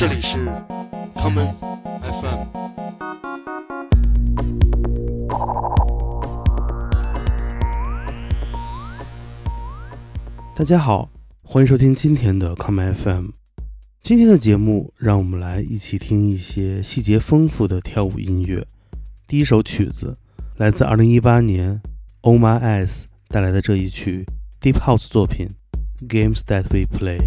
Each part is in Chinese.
这里是 common FM。大家好，欢迎收听今天的 common FM。今天的节目，让我们来一起听一些细节丰富的跳舞音乐。第一首曲子来自2018年 Omar S 带来的这一曲 Deep House 作品《Games That We Play》。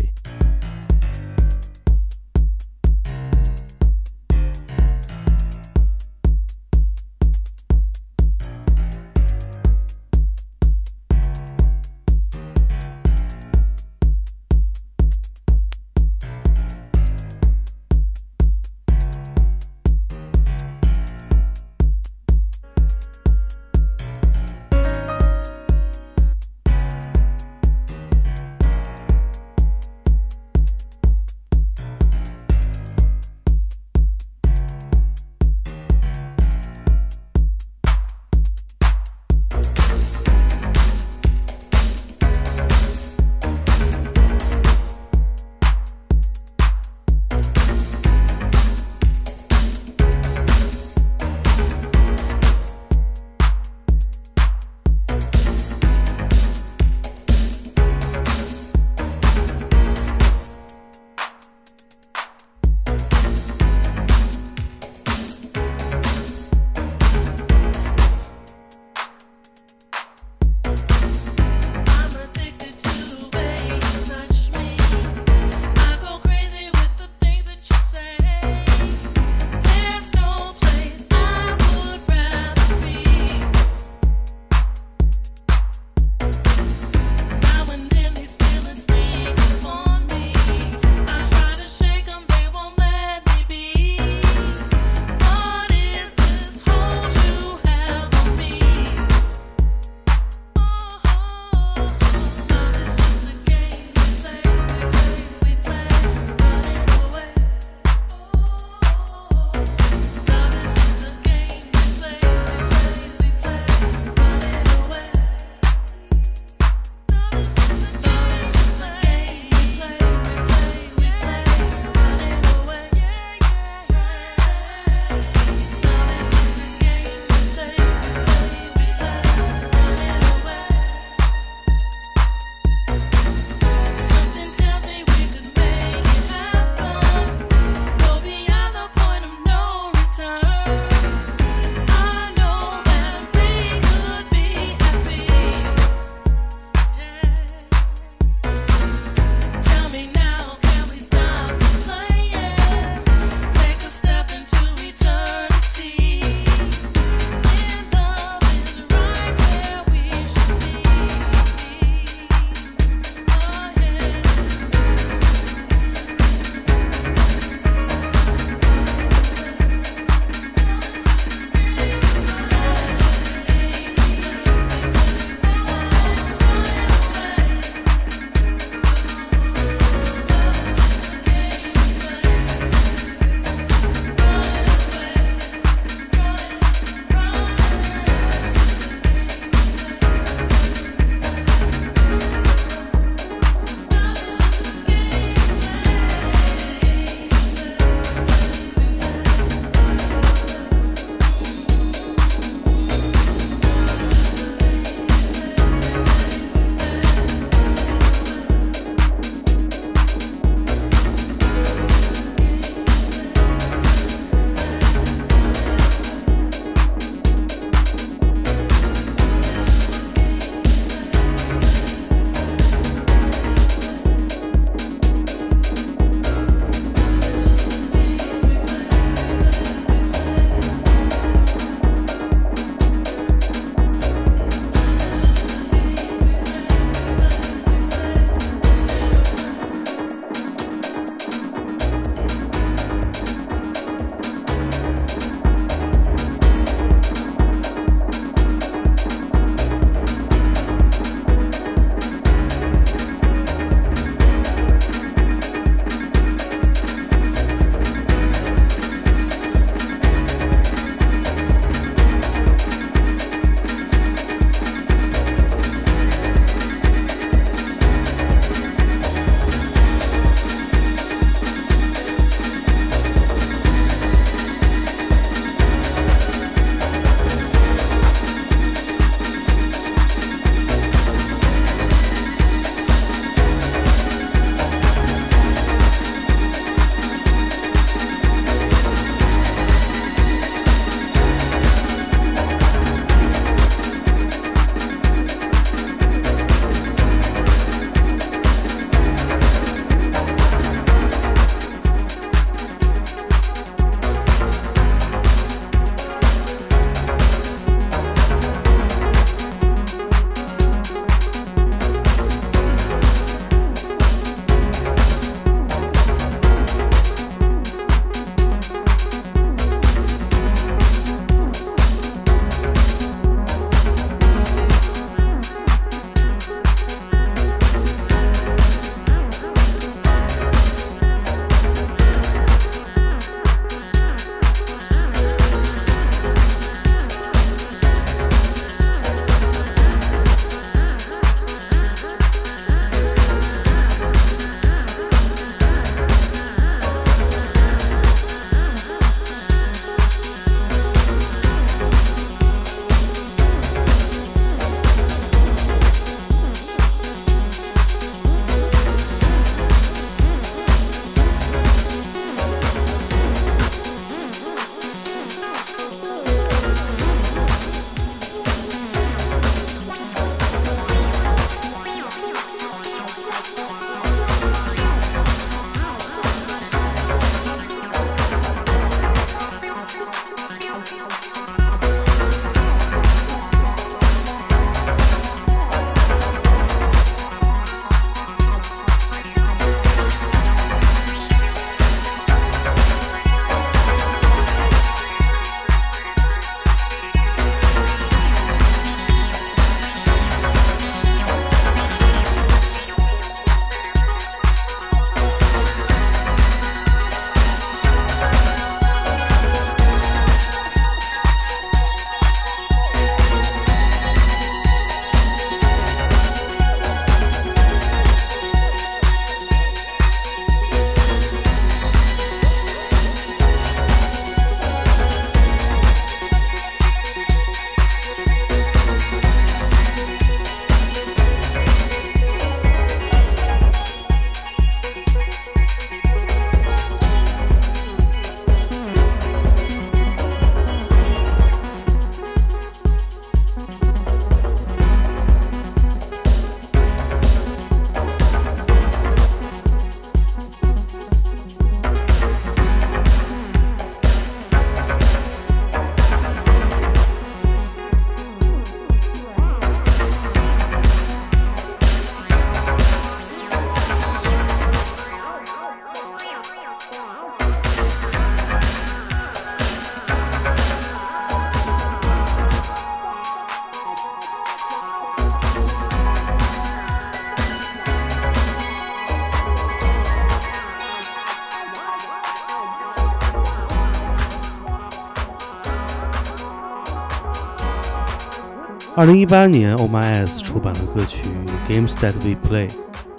二零一八年，Oh My S 出版了歌曲《Games That We Play》，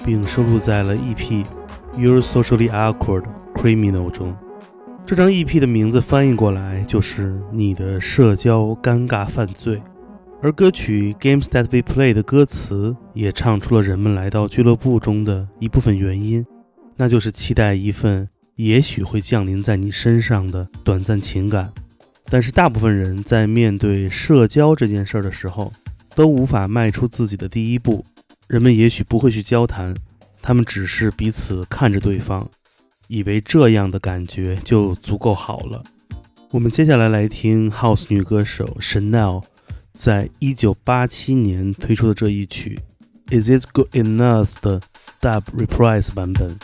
并收录在了 EP《You're Socially Awkward Criminal》中。这张 EP 的名字翻译过来就是“你的社交尴尬犯罪”，而歌曲《Games That We Play》的歌词也唱出了人们来到俱乐部中的一部分原因，那就是期待一份也许会降临在你身上的短暂情感。但是大部分人在面对社交这件事儿的时候，都无法迈出自己的第一步。人们也许不会去交谈，他们只是彼此看着对方，以为这样的感觉就足够好了。我们接下来来听 House 女歌手 Chanel 在一九八七年推出的这一曲《Is It Good Enough》的 Dub Reprise 版本。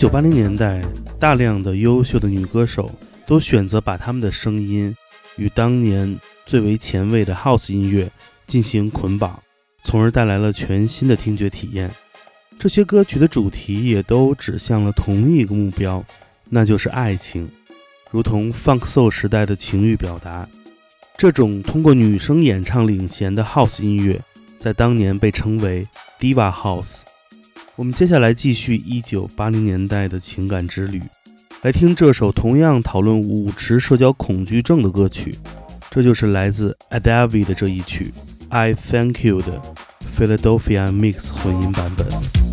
九八零年代，大量的优秀的女歌手都选择把她们的声音与当年最为前卫的 House 音乐进行捆绑，从而带来了全新的听觉体验。这些歌曲的主题也都指向了同一个目标，那就是爱情，如同 Funk Soul 时代的情欲表达。这种通过女声演唱领衔的 House 音乐，在当年被称为 Diva House。我们接下来继续一九八零年代的情感之旅，来听这首同样讨论舞池社交恐惧症的歌曲。这就是来自 a d e v i 的这一曲《I Thank You》的 Philadelphia Mix 混音版本。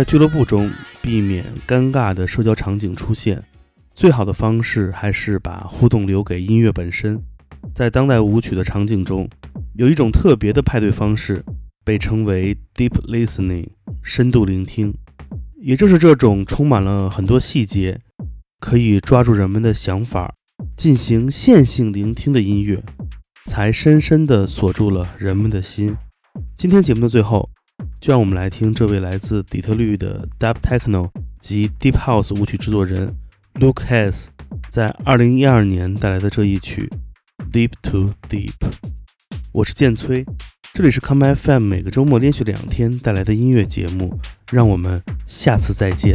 在俱乐部中避免尴尬的社交场景出现，最好的方式还是把互动留给音乐本身。在当代舞曲的场景中，有一种特别的派对方式，被称为 deep listening，深度聆听。也正是这种充满了很多细节，可以抓住人们的想法，进行线性聆听的音乐，才深深地锁住了人们的心。今天节目的最后，就让我们来听这位来自底特律的 Deep Techno 及 Deep House 舞曲制作人 Luke Hess 在二零一二年带来的这一曲 Deep to Deep。我是剑崔。这里是 Come FM，每个周末连续两天带来的音乐节目，让我们下次再见。